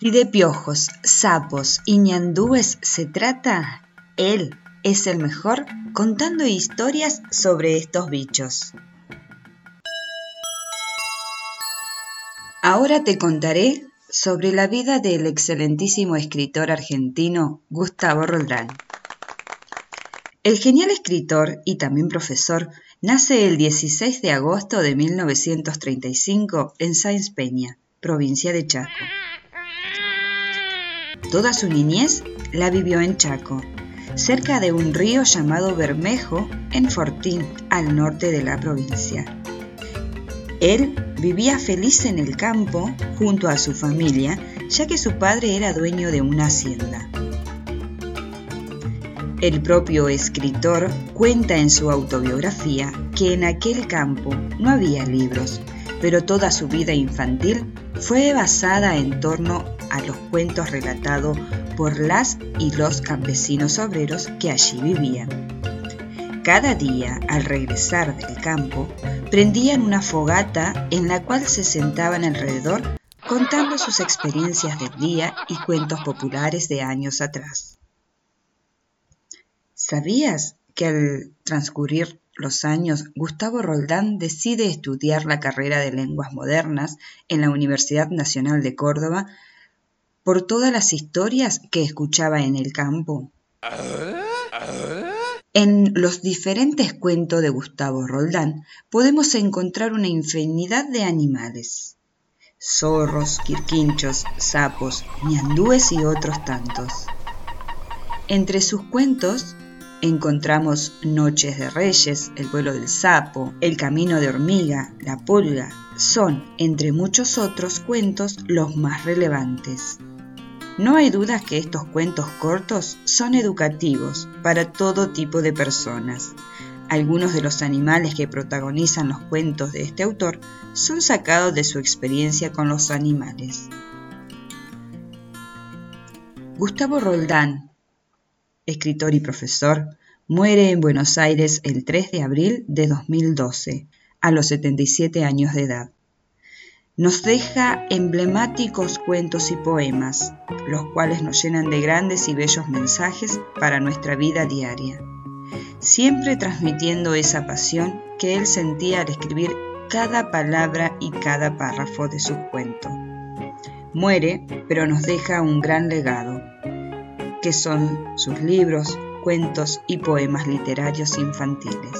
Si de piojos, sapos y ñandúes se trata, él es el mejor contando historias sobre estos bichos. Ahora te contaré sobre la vida del excelentísimo escritor argentino Gustavo Roldán. El genial escritor y también profesor nace el 16 de agosto de 1935 en Sáenz Peña, provincia de Chaco. Toda su niñez la vivió en Chaco, cerca de un río llamado Bermejo, en Fortín, al norte de la provincia. Él vivía feliz en el campo junto a su familia, ya que su padre era dueño de una hacienda. El propio escritor cuenta en su autobiografía que en aquel campo no había libros, pero toda su vida infantil fue basada en torno a los cuentos relatados por las y los campesinos obreros que allí vivían. Cada día, al regresar del campo, prendían una fogata en la cual se sentaban alrededor contando sus experiencias del día y cuentos populares de años atrás. ¿Sabías que al transcurrir los años, Gustavo Roldán decide estudiar la carrera de lenguas modernas en la Universidad Nacional de Córdoba por todas las historias que escuchaba en el campo? En los diferentes cuentos de Gustavo Roldán podemos encontrar una infinidad de animales. Zorros, quirquinchos, sapos, ñandúes y otros tantos. Entre sus cuentos encontramos Noches de Reyes, El vuelo del sapo, El camino de hormiga, La pulga. Son, entre muchos otros cuentos, los más relevantes. No hay dudas que estos cuentos cortos son educativos para todo tipo de personas. Algunos de los animales que protagonizan los cuentos de este autor son sacados de su experiencia con los animales. Gustavo Roldán, escritor y profesor, muere en Buenos Aires el 3 de abril de 2012, a los 77 años de edad nos deja emblemáticos cuentos y poemas, los cuales nos llenan de grandes y bellos mensajes para nuestra vida diaria, siempre transmitiendo esa pasión que él sentía al escribir cada palabra y cada párrafo de su cuento. Muere, pero nos deja un gran legado, que son sus libros, cuentos y poemas literarios infantiles.